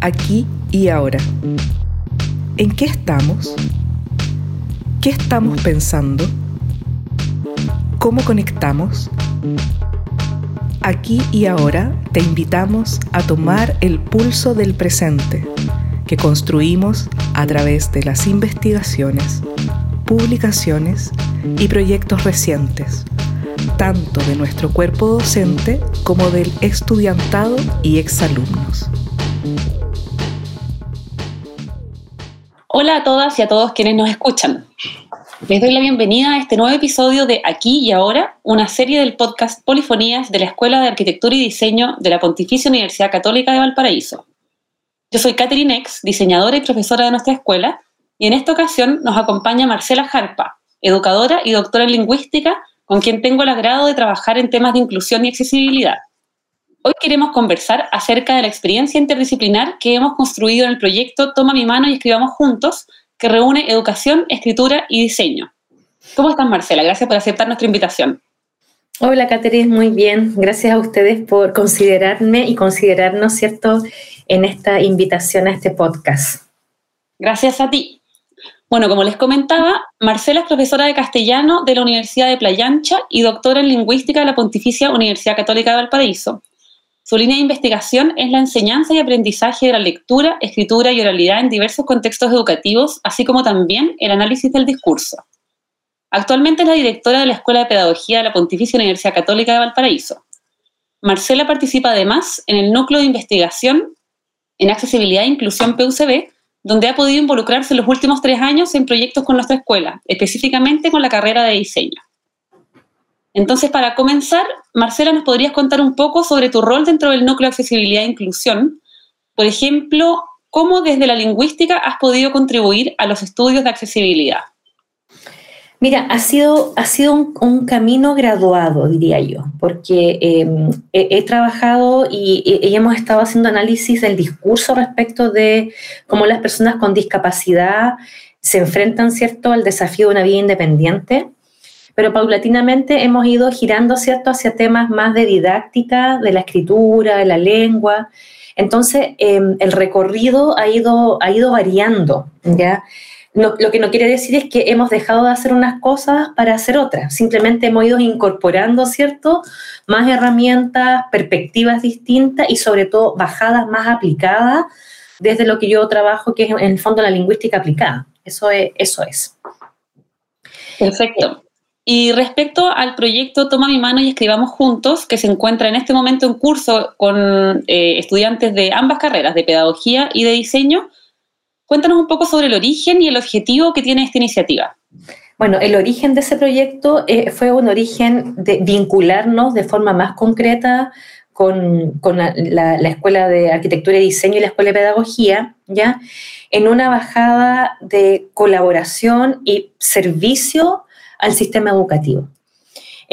Aquí y ahora. ¿En qué estamos? ¿Qué estamos pensando? ¿Cómo conectamos? Aquí y ahora te invitamos a tomar el pulso del presente que construimos a través de las investigaciones, publicaciones y proyectos recientes, tanto de nuestro cuerpo docente como del estudiantado y exalumnos. Hola a todas y a todos quienes nos escuchan. Les doy la bienvenida a este nuevo episodio de Aquí y Ahora, una serie del podcast Polifonías de la Escuela de Arquitectura y Diseño de la Pontificia Universidad Católica de Valparaíso. Yo soy Catherine Ex, diseñadora y profesora de nuestra escuela, y en esta ocasión nos acompaña Marcela Jarpa, educadora y doctora en lingüística, con quien tengo el agrado de trabajar en temas de inclusión y accesibilidad. Hoy queremos conversar acerca de la experiencia interdisciplinar que hemos construido en el proyecto Toma mi mano y escribamos juntos, que reúne educación, escritura y diseño. ¿Cómo estás, Marcela? Gracias por aceptar nuestra invitación. Hola, Catherine, muy bien. Gracias a ustedes por considerarme y considerarnos, ¿cierto?, en esta invitación a este podcast. Gracias a ti. Bueno, como les comentaba, Marcela es profesora de castellano de la Universidad de Playa Ancha y doctora en lingüística de la Pontificia Universidad Católica de Valparaíso. Su línea de investigación es la enseñanza y aprendizaje de la lectura, escritura y oralidad en diversos contextos educativos, así como también el análisis del discurso. Actualmente es la directora de la Escuela de Pedagogía de la Pontificia Universidad Católica de Valparaíso. Marcela participa además en el núcleo de investigación en accesibilidad e inclusión PUCB, donde ha podido involucrarse los últimos tres años en proyectos con nuestra escuela, específicamente con la carrera de diseño. Entonces, para comenzar, Marcela, ¿nos podrías contar un poco sobre tu rol dentro del núcleo de accesibilidad e inclusión? Por ejemplo, ¿cómo desde la lingüística has podido contribuir a los estudios de accesibilidad? Mira, ha sido, ha sido un, camino graduado, diría yo, porque em, he, trabajado y, y, hemos estado haciendo análisis del discurso respecto de cómo las personas con discapacidad se enfrentan, ¿cierto?, al desafío de una vida independiente, pero paulatinamente hemos ido girando, ¿cierto?, hacia temas más de didáctica, de la escritura, de la lengua. Entonces, em, el recorrido ha ido, ha ido variando, ¿ya?, lo que no quiere decir es que hemos dejado de hacer unas cosas para hacer otras. Simplemente hemos ido incorporando, ¿cierto? Más herramientas, perspectivas distintas y sobre todo bajadas más aplicadas desde lo que yo trabajo, que es en el fondo la lingüística aplicada. Eso es. Perfecto. Y respecto al proyecto Toma mi mano y escribamos juntos, que se encuentra en este momento en curso con eh, estudiantes de ambas carreras, de pedagogía y de diseño, Cuéntanos un poco sobre el origen y el objetivo que tiene esta iniciativa. Bueno, el origen de ese proyecto eh, fue un origen de vincularnos de forma más concreta con, la, Escuela de Arquitectura y Diseño y la Escuela de Pedagogía, ¿ya? En una bajada de colaboración y servicio al sistema educativo.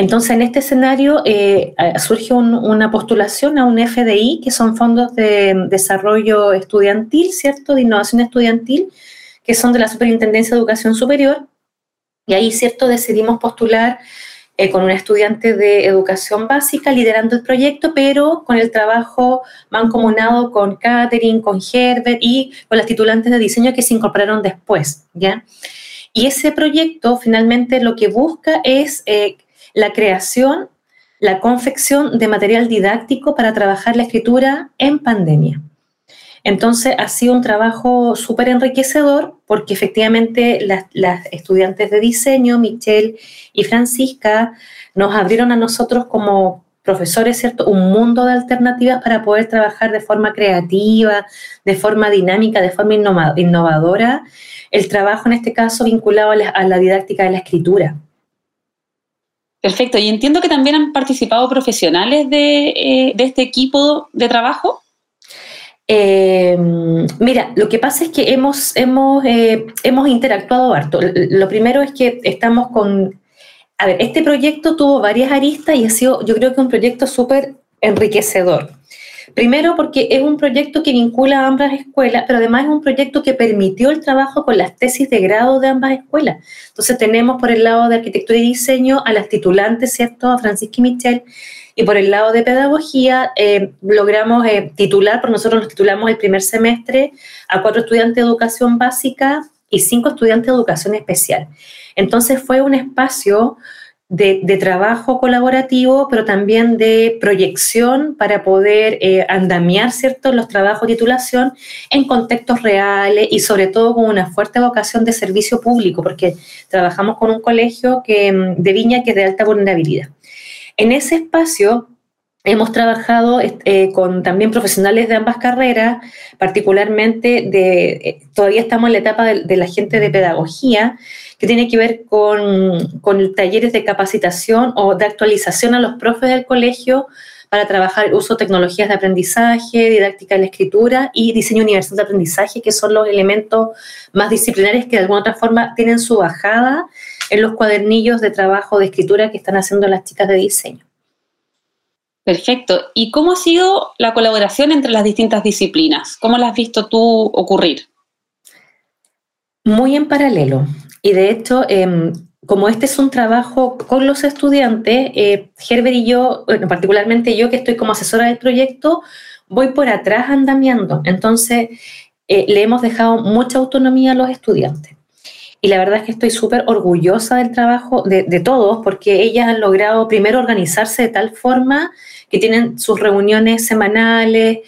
Entonces, en este escenario eh, surge una postulación a un FDI, que son fondos de desarrollo estudiantil, ¿cierto? De innovación estudiantil, que son de la Superintendencia de Educación Superior. Y ahí, ¿cierto? Decidimos postular eh, con un estudiante de educación básica liderando el proyecto, pero con el trabajo mancomunado con Catherine, con Herbert y con las titulantes de diseño que se incorporaron después, ¿ya? Y ese proyecto finalmente lo que busca es eh, la creación, la confección de material didáctico para trabajar la escritura en pandemia. Entonces ha sido un trabajo súper enriquecedor porque efectivamente las, estudiantes de diseño, Michelle y Francisca, nos abrieron a nosotros como profesores, ¿cierto? Un mundo de alternativas para poder trabajar de forma creativa, de forma dinámica, de forma innovadora. El trabajo en este caso vinculado a la didáctica de la escritura. Perfecto, y entiendo que también han participado profesionales de, eh, este equipo de trabajo. Eh, mira, lo que pasa es que hemos, hemos, eh, hemos interactuado harto. Lo primero es que estamos con... A ver, este proyecto tuvo varias aristas y ha sido, yo creo que un proyecto súper enriquecedor. Primero porque es un proyecto que vincula a ambas escuelas, pero además es un proyecto que permitió el trabajo con las tesis de grado de ambas escuelas. Entonces tenemos por el lado de arquitectura y diseño a las titulantes, ¿cierto? A Francisca y Michelle, Y por el lado de pedagogía, eh, logramos eh, titular, por nosotros nos titulamos el primer semestre a cuatro estudiantes de educación básica y cinco estudiantes de educación especial. Entonces fue un espacio de, trabajo colaborativo, pero también de proyección para poder eh, andamiar ¿cierto? los trabajos de titulación en contextos reales y sobre todo con una fuerte vocación de servicio público, porque trabajamos con un colegio que, mm, de Viña que es de alta vulnerabilidad. En ese espacio hemos trabajado eh, con también profesionales de ambas carreras, particularmente de, eh, todavía estamos en la etapa de la gente de pedagogía, que tiene que ver con, con talleres de capacitación o de actualización a los profes del colegio para trabajar el uso de tecnologías de aprendizaje, didáctica de la escritura y diseño universal de aprendizaje, que son los elementos más disciplinares que de alguna otra forma tienen su bajada en los cuadernillos de trabajo de escritura que están haciendo las chicas de diseño. Perfecto. ¿Y cómo ha sido la colaboración entre las distintas disciplinas? ¿Cómo la has visto tú ocurrir? Muy en paralelo. Y de hecho, em, como este es un trabajo con los estudiantes, eh, Herbert y yo, bueno, particularmente yo que estoy como asesora del proyecto, voy por atrás andamiando. Entonces, eh, le hemos dejado mucha autonomía a los estudiantes. Y la verdad es que estoy súper orgullosa del trabajo de, todos, porque ellas han logrado primero organizarse de tal forma que tienen sus reuniones semanales,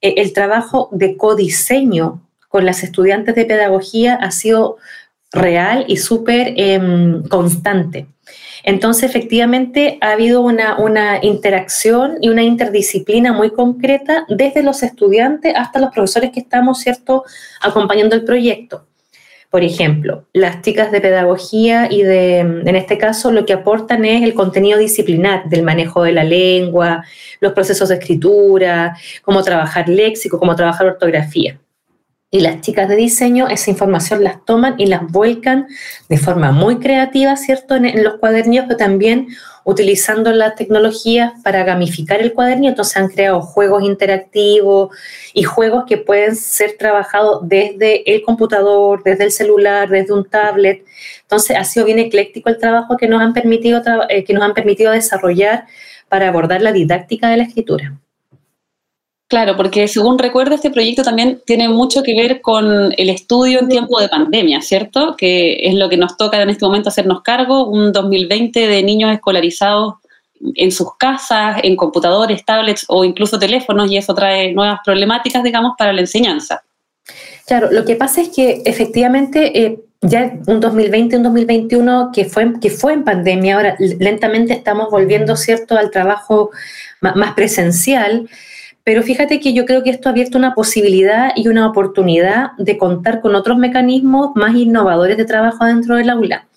eh, el trabajo de codiseño con las estudiantes de pedagogía ha sido real y súper em, constante. Entonces, efectivamente, ha habido una, una, interacción y una interdisciplina muy concreta desde los estudiantes hasta los profesores que estamos, ¿cierto?, acompañando el proyecto. Por ejemplo, las chicas de pedagogía y de, en este caso, lo que aportan es el contenido disciplinar del manejo de la lengua, los procesos de escritura, cómo trabajar léxico, cómo trabajar ortografía. Y las chicas de diseño esa información las toman y las vuelcan de forma muy creativa, ¿cierto? En, los cuadernillos, pero también utilizando las tecnologías para gamificar el cuadernillo. Entonces han creado juegos interactivos y juegos que pueden ser trabajados desde el computador, desde el celular, desde un tablet. Entonces ha sido bien ecléctico el trabajo que nos han permitido, eh, que nos han permitido desarrollar para abordar la didáctica de la escritura. Claro, porque según recuerdo, este proyecto también tiene mucho que ver con el estudio en tiempo de pandemia, ¿cierto? Que es lo que nos toca en este momento hacernos cargo, un 2020 de niños escolarizados en sus casas, en computadores, tablets o incluso teléfonos, y eso trae nuevas problemáticas, digamos, para la enseñanza. Claro, lo que pasa es que efectivamente eh, ya un 2020, un 2021 que fue, que fue en pandemia, ahora lentamente estamos volviendo, ¿cierto?, al trabajo más presencial. Pero fíjate que yo creo que esto ha abierto una posibilidad y una oportunidad de contar con otros mecanismos más innovadores de trabajo dentro del aula.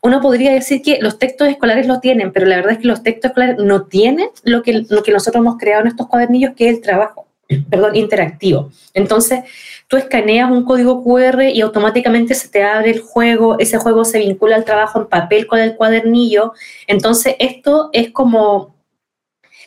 Uno podría decir que los textos escolares lo tienen, pero la verdad es que los textos escolares no tienen lo que, lo que nosotros hemos creado en estos cuadernillos, que es el trabajo, perdón, interactivo. Entonces, tú escaneas un código QR y automáticamente se te abre el juego, ese juego se vincula al trabajo en papel con el cuadernillo. Entonces, esto es como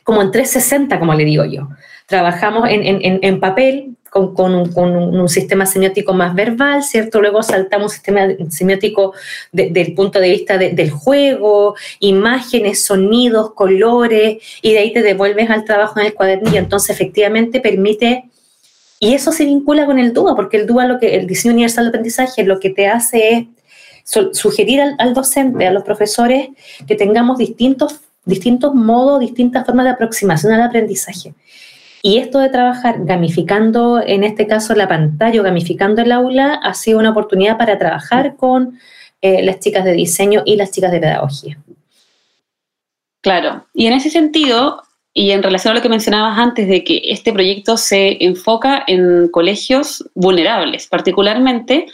como en 360, como le digo yo. Trabajamos en, papel con, un, sistema semiótico más verbal, ¿cierto? Luego saltamos un sistema semiótico desde el punto de vista del juego, imágenes, sonidos, colores, y de ahí te devuelves al trabajo en el cuadernillo. Entonces, efectivamente, permite... Y eso se vincula con el DUA, porque el DUA, lo que, el diseño universal de aprendizaje, lo que te hace es sugerir al docente, a los profesores, que tengamos distintos distintos modos, distintas formas de aproximación al aprendizaje. Y esto de trabajar gamificando, en este caso la pantalla o gamificando el aula, ha sido una oportunidad para trabajar con eh, las chicas de diseño y las chicas de pedagogía. Claro, y en ese sentido, y en relación a lo que mencionabas antes de que este proyecto se enfoca en colegios vulnerables, particularmente,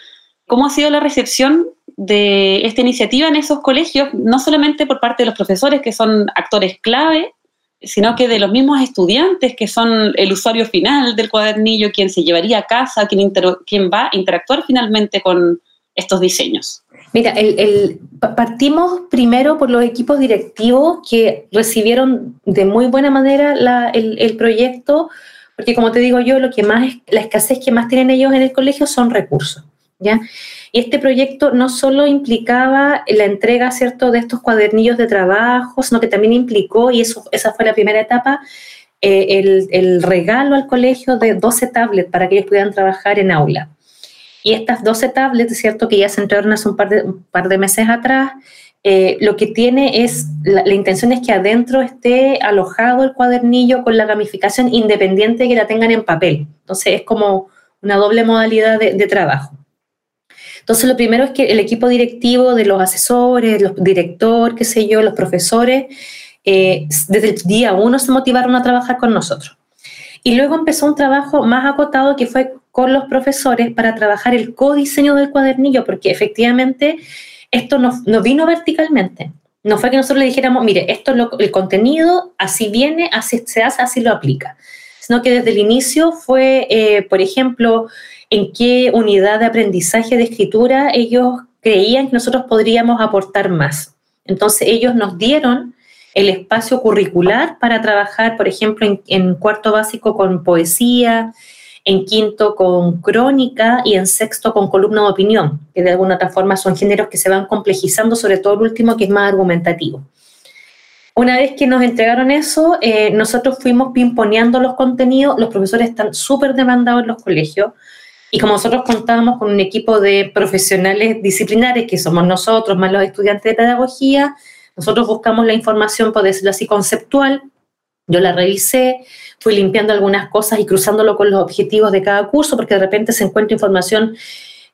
¿cómo ha sido la recepción de esta iniciativa en esos colegios, no solamente por parte de los profesores, que son actores clave, sino que de los mismos estudiantes, que son el usuario final del cuadernillo, quien se llevaría a casa, quien, quien va a interactuar finalmente con estos diseños. Mira, partimos primero por los equipos directivos que recibieron de muy buena manera el, el, proyecto, porque como te digo yo, lo que más, la escasez que más tienen ellos en el colegio son recursos. Y este proyecto no solo implicaba la entrega, ¿cierto?, de estos cuadernillos de trabajo, sino que también implicó, y eso, esa fue la primera etapa, eh, el, regalo al colegio de 12 tablets para que ellos pudieran trabajar en aula. Y estas 12 tablets, ¿cierto?, que ya se entregaron hace un par de, par de meses atrás, eh, lo que tiene es, la, intención es que adentro esté alojado el cuadernillo con la gamificación independiente de que la tengan en papel. Entonces es como una doble modalidad de trabajo. Entonces, lo primero es que el equipo directivo de los asesores, los directores, qué sé yo, los profesores, eh, desde el día uno se motivaron a trabajar con nosotros. Y luego empezó un trabajo más acotado que fue con los profesores para trabajar el codiseño del cuadernillo, porque efectivamente esto no, no vino verticalmente. No fue que nosotros le dijéramos, mire, esto es lo, el contenido, así viene, así se hace, así lo aplica. Sino que desde el inicio fue, eh, por ejemplo, en qué unidad de aprendizaje de escritura ellos creían que nosotros podríamos aportar más. Entonces ellos nos dieron el espacio curricular para trabajar, por ejemplo, en, cuarto básico con poesía, en quinto con crónica y en sexto con columna de opinión, que de alguna otra forma son géneros que se van complejizando, sobre todo el último que es más argumentativo. Una vez que nos entregaron eso, eh, nosotros fuimos pimponeando los contenidos, los profesores están súper demandados en los colegios, y como nosotros contábamos con un equipo de profesionales disciplinares, que somos nosotros, más los estudiantes de pedagogía, nosotros buscamos la información, por decirlo así, conceptual. Yo la revisé, fui limpiando algunas cosas y cruzándolo con los objetivos de cada curso, porque de repente se encuentra información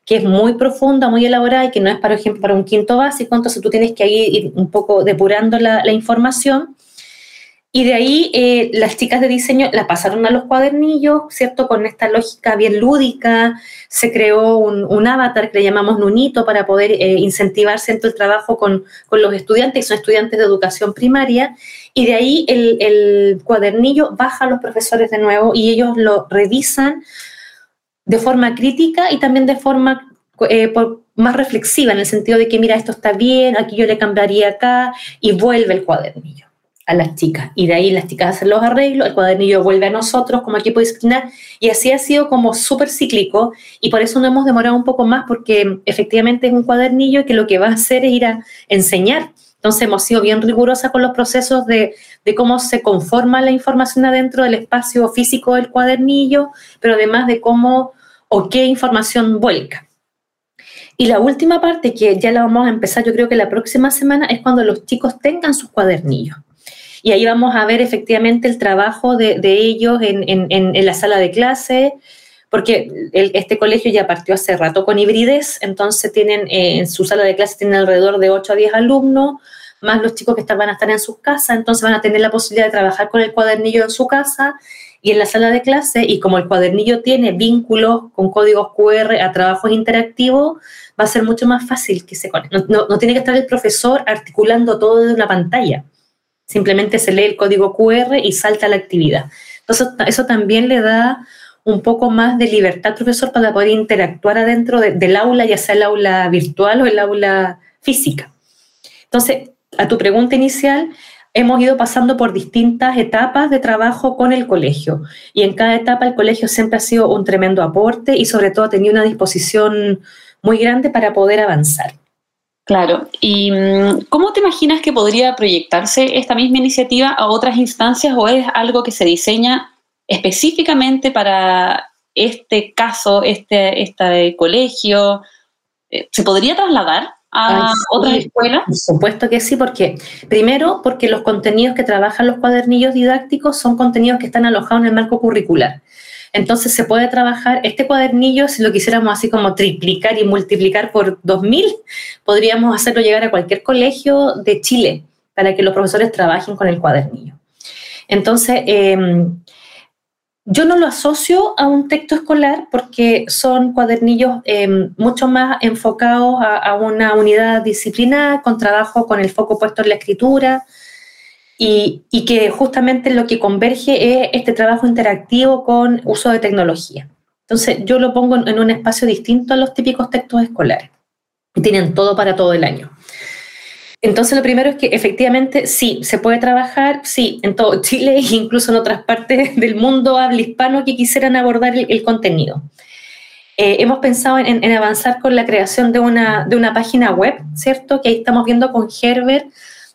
que es muy profunda, muy elaborada y que no es, por ejemplo, para un quinto básico, entonces tú tienes que ir un poco depurando la, la información y de ahí eh, las chicas de diseño la pasaron a los cuadernillos, ¿cierto? Con esta lógica bien lúdica, se creó un, avatar que le llamamos Nunito para poder eh, incentivarse en el trabajo con, con, los estudiantes, que son estudiantes de educación primaria, y de ahí el, cuadernillo baja a los profesores de nuevo y ellos lo revisan de forma crítica y también de forma eh, más reflexiva, en el sentido de que, mira, esto está bien, aquí yo le cambiaría acá, y vuelve el cuadernillo a las chicas. Y de ahí las chicas hacen los arreglos, el cuadernillo vuelve a nosotros como equipo disciplinar y así ha sido como súper cíclico y por eso nos hemos demorado un poco más porque efectivamente es un cuadernillo que lo que va a hacer es ir a enseñar. Entonces hemos sido bien rigurosas con los procesos de, de cómo se conforma la información adentro del espacio físico del cuadernillo, pero además de cómo o qué información vuelca. Y la última parte, que ya la vamos a empezar yo creo que la próxima semana, es cuando los chicos tengan sus cuadernillos y ahí vamos a ver efectivamente el trabajo de, ellos en, la sala de clase, porque el, este colegio ya partió hace rato con hibridez, entonces tienen eh, en su sala de clase tienen alrededor de 8 a 10 alumnos, más los chicos que están, van a estar en sus casas, entonces van a tener la posibilidad de trabajar con el cuadernillo en su casa y en la sala de clase, y como el cuadernillo tiene vínculos con códigos QR a trabajos interactivos, va a ser mucho más fácil que se conecten. No, no, no tiene que estar el profesor articulando todo desde una pantalla. Simplemente se lee el código QR y salta la actividad. Entonces, eso también le da un poco más de libertad profesor para poder interactuar adentro de, del aula, ya sea el aula virtual o el aula física. Entonces, a tu pregunta inicial, hemos ido pasando por distintas etapas de trabajo con el colegio y en cada etapa el colegio siempre ha sido un tremendo aporte y sobre todo ha tenido una disposición muy grande para poder avanzar. Claro. ¿Y mm, cómo te imaginas que podría proyectarse esta misma iniciativa a otras instancias o es algo que se diseña específicamente para este caso, este, este colegio? Eh, ¿Se podría trasladar a Ay, sí, otras escuelas? Por supuesto que sí, porque primero porque los contenidos que trabajan los cuadernillos didácticos son contenidos que están alojados en el marco curricular. Entonces se puede trabajar, este cuadernillo, si lo quisiéramos así como triplicar y multiplicar por 2.000, podríamos hacerlo llegar a cualquier colegio de Chile para que los profesores trabajen con el cuadernillo. Entonces, eh, yo no lo asocio a un texto escolar porque son cuadernillos eh, mucho más enfocados a, a, una unidad disciplinar, con trabajo con el foco puesto en la escritura, y, que justamente lo que converge es este trabajo interactivo con uso de tecnología. Entonces yo lo pongo en, un espacio distinto a los típicos textos escolares. Tienen todo para todo el año. Entonces lo primero es que efectivamente sí, se puede trabajar, sí, en todo Chile e incluso en otras partes del mundo habla hispano que quisieran abordar el, contenido. Eh, hemos pensado en, en, avanzar con la creación de una, de una página web, ¿cierto? Que ahí estamos viendo con Herbert,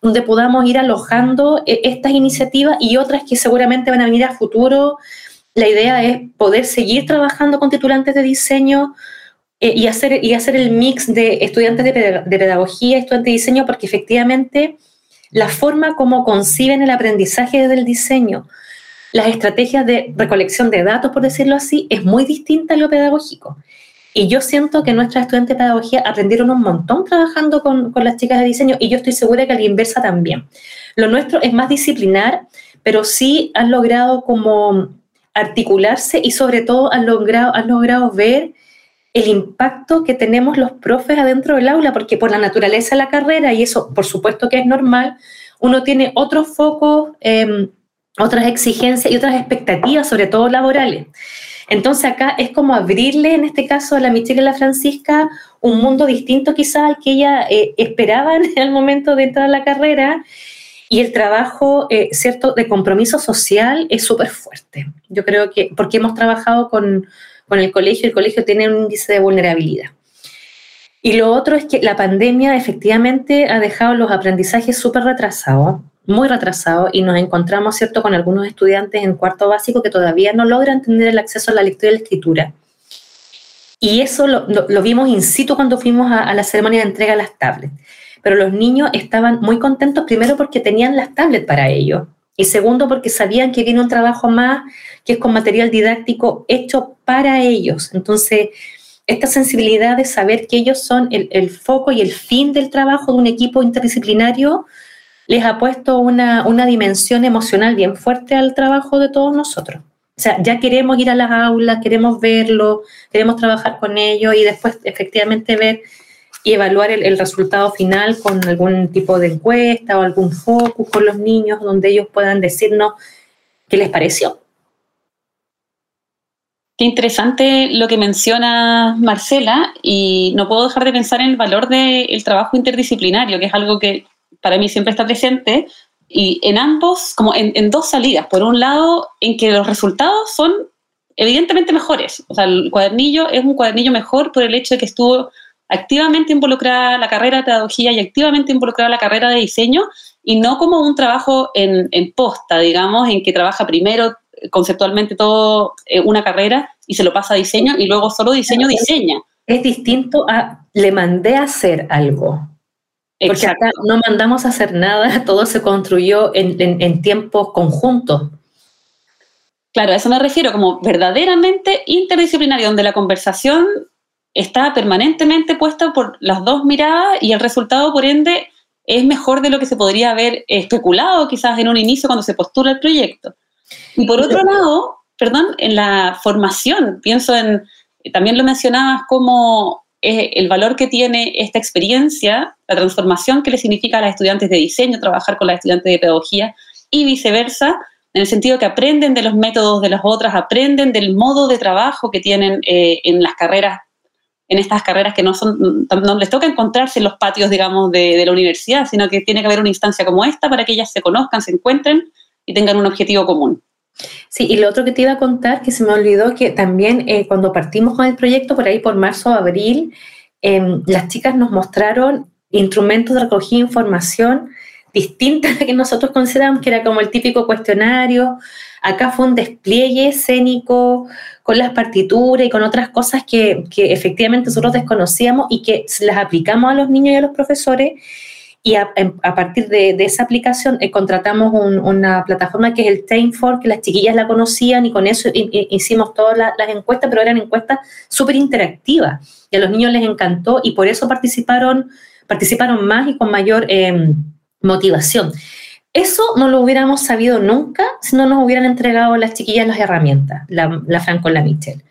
donde podamos ir alojando eh, estas iniciativas y otras que seguramente van a venir a futuro. La idea es poder seguir trabajando con titulantes de diseño, eh, y, hacer, y hacer el mix de estudiantes de, pedagogía, estudiantes de diseño, porque efectivamente la forma como conciben el aprendizaje del diseño, las estrategias de recolección de datos, por decirlo así, es muy distinta a lo pedagógico. Y yo siento que nuestras estudiantes de pedagogía aprendieron un montón trabajando con, con, las chicas de diseño y yo estoy segura que a la inversa también. Lo nuestro es más disciplinar, pero sí han logrado como articularse y sobre todo han logrado, han logrado ver el impacto que tenemos los profes adentro del aula, porque por la naturaleza de la carrera, y eso por supuesto que es normal, uno tiene otros focos, em, otras exigencias y otras expectativas, sobre todo laborales. Entonces acá es como abrirle, en este caso a la Michelle y a la Francisca, un mundo distinto quizás al que ella eh, esperaban en el momento de entrar a la carrera. Y el trabajo, eh, ¿cierto?, de compromiso social es súper fuerte. Yo creo que, porque hemos trabajado con, con el colegio, el colegio tiene un índice de vulnerabilidad. Y lo otro es que la pandemia efectivamente ha dejado los aprendizajes súper retrasados, muy retrasados, y nos encontramos, ¿cierto?, con algunos estudiantes en cuarto básico que todavía no logran tener el acceso a la lectura y la escritura. Y eso lo, vimos in situ cuando fuimos a, a, la ceremonia de entrega de las tablets. Pero los niños estaban muy contentos, primero porque tenían las tablets para ellos, y segundo porque sabían que viene un trabajo más que es con material didáctico hecho para ellos. Entonces, esta sensibilidad de saber que ellos son el, foco y el fin del trabajo de un equipo interdisciplinario les ha puesto una, una, dimensión emocional bien fuerte al trabajo de todos nosotros. O sea, ya queremos ir a las aulas, queremos verlo, queremos trabajar con ellos y después efectivamente ver y evaluar el, resultado final con algún tipo de encuesta o algún focus con los niños donde ellos puedan decirnos qué les pareció. Qué interesante lo que menciona Marcela y no puedo dejar de pensar en el valor del trabajo interdisciplinario, que es algo que para mí siempre está presente y en ambos, como en, dos salidas. Por un lado, en que los resultados son evidentemente mejores. O sea, el cuadernillo es un cuadernillo mejor por el hecho de que estuvo activamente involucrada la carrera de pedagogía y activamente involucrada la carrera de diseño y no como un trabajo en, en posta, digamos, en que trabaja primero conceptualmente todo eh, una carrera y se lo pasa a diseño y luego solo diseño diseña. Es distinto a le mandé a hacer algo. Porque acá no mandamos a hacer nada, todo se construyó en, en tiempos conjuntos. Claro, a eso me refiero, como verdaderamente interdisciplinario, donde la conversación está permanentemente puesta por las dos miradas y el resultado, por ende, es mejor de lo que se podría haber especulado quizás en un inicio cuando se postula el proyecto. Y por otro lado, perdón, en la formación, pienso en, también lo mencionabas como el valor que tiene esta experiencia, la transformación que le significa a las estudiantes de diseño trabajar con las estudiantes de pedagogía y viceversa, en el sentido que aprenden de los métodos de las otras, aprenden del modo de trabajo que tienen eh, en las carreras, en estas carreras que no son, les toca encontrarse en los patios, digamos, de, de la universidad, sino que tiene que haber una instancia como esta para que ellas se conozcan, se encuentren y tengan un objetivo común. Sí, y lo otro que te iba a contar, que se me olvidó, que también eh, cuando partimos con el proyecto, por ahí por marzo abril, em, las chicas nos mostraron instrumentos de recogida de información distintas a que nosotros consideramos que era como el típico cuestionario. Acá fue un despliegue escénico con las partituras y con otras cosas que, que efectivamente nosotros desconocíamos y que las aplicamos a los niños y a los profesores y a, partir de, esa aplicación eh, contratamos una plataforma que es el Tamefor, que las chiquillas la conocían y con eso hicimos todas las encuestas, pero eran encuestas súper interactivas y a los niños les encantó y por eso participaron, participaron más y con mayor em, motivación. Eso no lo hubiéramos sabido nunca si no nos hubieran entregado las chiquillas las herramientas, la, la Fran con la Michelle.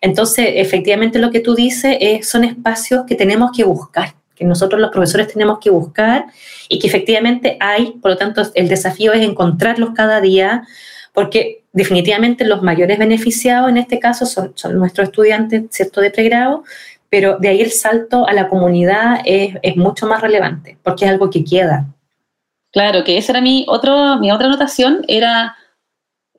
Entonces, efectivamente lo que tú dices es, son espacios que tenemos que buscar que nosotros los profesores tenemos que buscar y que efectivamente hay, por lo tanto el desafío es encontrarlos cada día, porque definitivamente los mayores beneficiados en este caso son, nuestros estudiantes, ¿cierto?, de pregrado, pero de ahí el salto a la comunidad es, es mucho más relevante, porque es algo que queda. Claro, que esa era mi, otro, mi otra anotación, era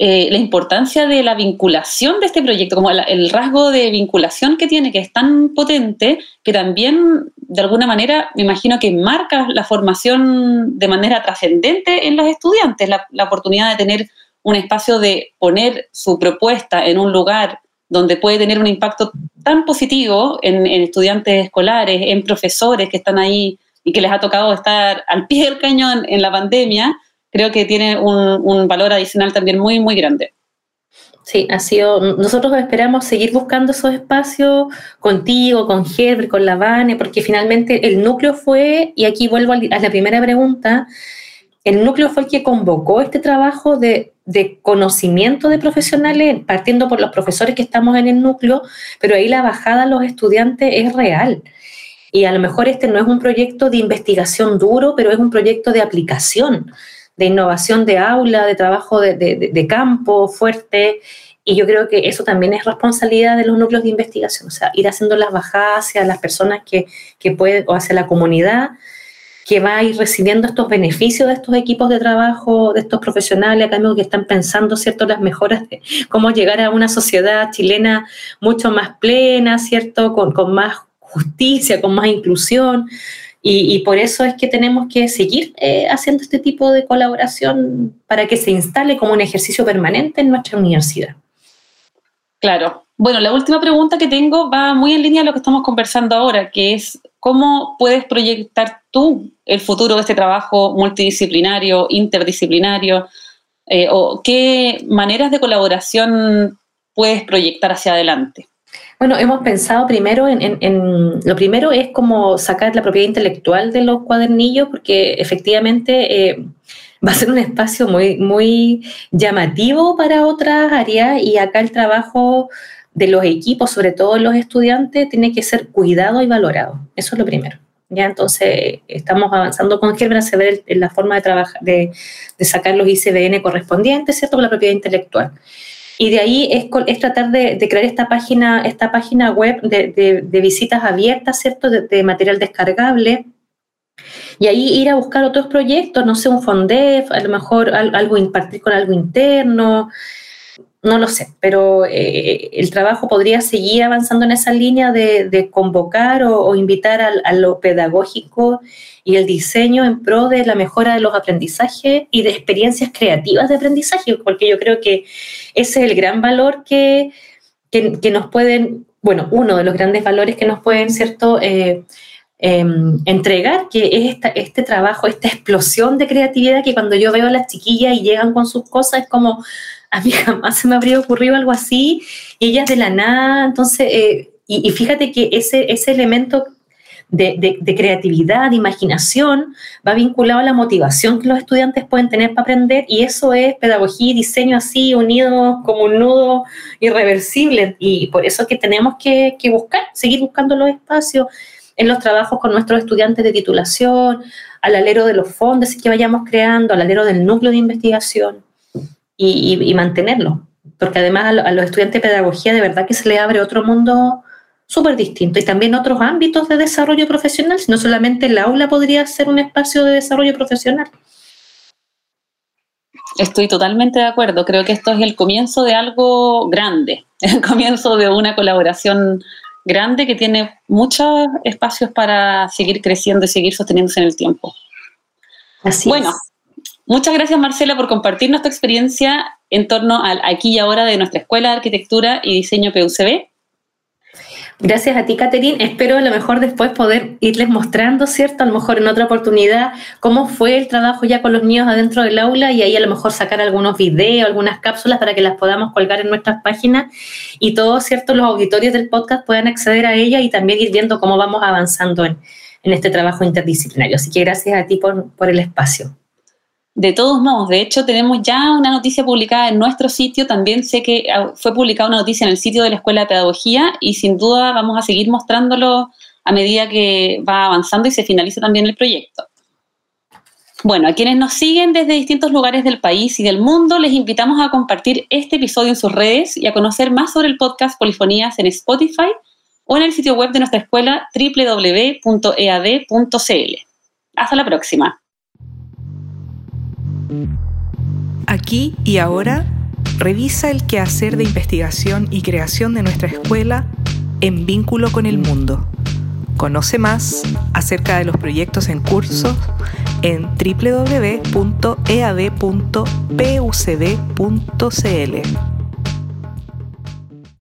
eh, la importancia de la vinculación de este proyecto, como el rasgo de vinculación que tiene, que es tan potente, que también de alguna manera me imagino que marca la formación de manera trascendente en los estudiantes, la, oportunidad de tener un espacio de poner su propuesta en un lugar donde puede tener un impacto tan positivo en, estudiantes escolares, en profesores que están ahí y que les ha tocado estar al pie del cañón en la pandemia, creo que tiene un, valor adicional también muy, muy grande. Sí, ha sido. Nosotros esperamos seguir buscando esos espacios contigo, con Herbert, con Lavane, porque finalmente el núcleo fue, y aquí vuelvo a la primera pregunta, el núcleo fue el que convocó este trabajo de, de, conocimiento de profesionales, partiendo por los profesores que estamos en el núcleo, pero ahí la bajada a los estudiantes es real. Y a lo mejor este no es un proyecto de investigación duro, pero es un proyecto de aplicación de innovación de aula, de trabajo de, campo fuerte. Y yo creo que eso también es responsabilidad de los núcleos de investigación, o sea, ir haciendo las bajadas hacia las personas que, que pueden, o hacia la comunidad que va a ir recibiendo estos beneficios de estos equipos de trabajo, de estos profesionales académicos que están pensando, ¿cierto?, las mejoras de cómo llegar a una sociedad chilena mucho más plena, ¿cierto?, con, con más justicia, con más inclusión. Y, por eso es que tenemos que seguir eh, haciendo este tipo de colaboración para que se instale como un ejercicio permanente en nuestra universidad. Claro. Bueno, la última pregunta que tengo va muy en línea a lo que estamos conversando ahora, que es cómo puedes proyectar tú el futuro de este trabajo multidisciplinario, interdisciplinario, eh, o qué maneras de colaboración puedes proyectar hacia adelante. Bueno, hemos pensado primero en, lo primero es como sacar la propiedad intelectual de los cuadernillos, porque efectivamente eh, va a ser un espacio muy, muy llamativo para otras áreas y acá el trabajo de los equipos, sobre todo los estudiantes, tiene que ser cuidado y valorado. Eso es lo primero. Ya entonces estamos avanzando con Gerber a ver la forma de trabajar, de, de sacar los ICBN correspondientes, ¿cierto? Con la propiedad intelectual. Y de ahí es, es tratar de, crear esta página, esta página web de, visitas abiertas, ¿cierto? De, material descargable. Y ahí ir a buscar otros proyectos, no sé, un Fondef, a lo mejor algo impartir con algo interno, no lo sé, pero eh, el trabajo podría seguir avanzando en esa línea de, convocar o, invitar a, lo pedagógico y el diseño en pro de la mejora de los aprendizajes y de experiencias creativas de aprendizaje, porque yo creo que ese es el gran valor que, que, nos pueden, bueno, uno de los grandes valores que nos pueden, ¿cierto? Eh, em, entregar, que es este trabajo, esta explosión de creatividad que cuando yo veo a las chiquillas y llegan con sus cosas es como, a mí jamás se me habría ocurrido algo así, y ellas de la nada, entonces, eh, y, fíjate que ese, ese elemento de, creatividad, de imaginación, va vinculado a la motivación que los estudiantes pueden tener para aprender, y eso es pedagogía y diseño así, unidos como un nudo irreversible, y por eso es que tenemos que, que buscar, seguir buscando los espacios en los trabajos con nuestros estudiantes de titulación, al alero de los fondos que vayamos creando, al alero del núcleo de investigación y, mantenerlo. Porque además a, los estudiantes de pedagogía de verdad que se le abre otro mundo súper distinto y también otros ámbitos de desarrollo profesional, no solamente el aula podría ser un espacio de desarrollo profesional. Estoy totalmente de acuerdo, creo que esto es el comienzo de algo grande, el comienzo de una colaboración grande que tiene muchos espacios para seguir creciendo y seguir sosteniéndose en el tiempo. Así bueno, Muchas gracias Marcela por compartirnos tu experiencia en torno al aquí y ahora de nuestra Escuela de Arquitectura y Diseño PUCB. Gracias a ti, Caterín. Espero a lo mejor después poder irles mostrando, ¿cierto? A lo mejor en otra oportunidad, cómo fue el trabajo ya con los niños adentro del aula y ahí a lo mejor sacar algunos videos, algunas cápsulas para que las podamos colgar en nuestras páginas y todos, ¿cierto? Los auditorios del podcast puedan acceder a ella y también ir viendo cómo vamos avanzando en, este trabajo interdisciplinario. Así que gracias a ti por el espacio. De todos modos, de hecho tenemos ya una noticia publicada en nuestro sitio, también sé que ah, fue publicada una noticia en el sitio de la Escuela de Pedagogía y sin duda vamos a seguir mostrándolo a medida que va avanzando y se finalice también el proyecto. Bueno, a quienes nos siguen desde distintos lugares del país y del mundo, les invitamos a compartir este episodio en sus redes y a conocer más sobre el podcast Polifonías en Spotify o en el sitio web de nuestra escuela www.ead.cl. Hasta la próxima. Aquí y ahora, revisa el quehacer de investigación y creación de nuestra escuela en vínculo con el mundo. Conoce más acerca de los proyectos en curso en www.ead.pucd.cl.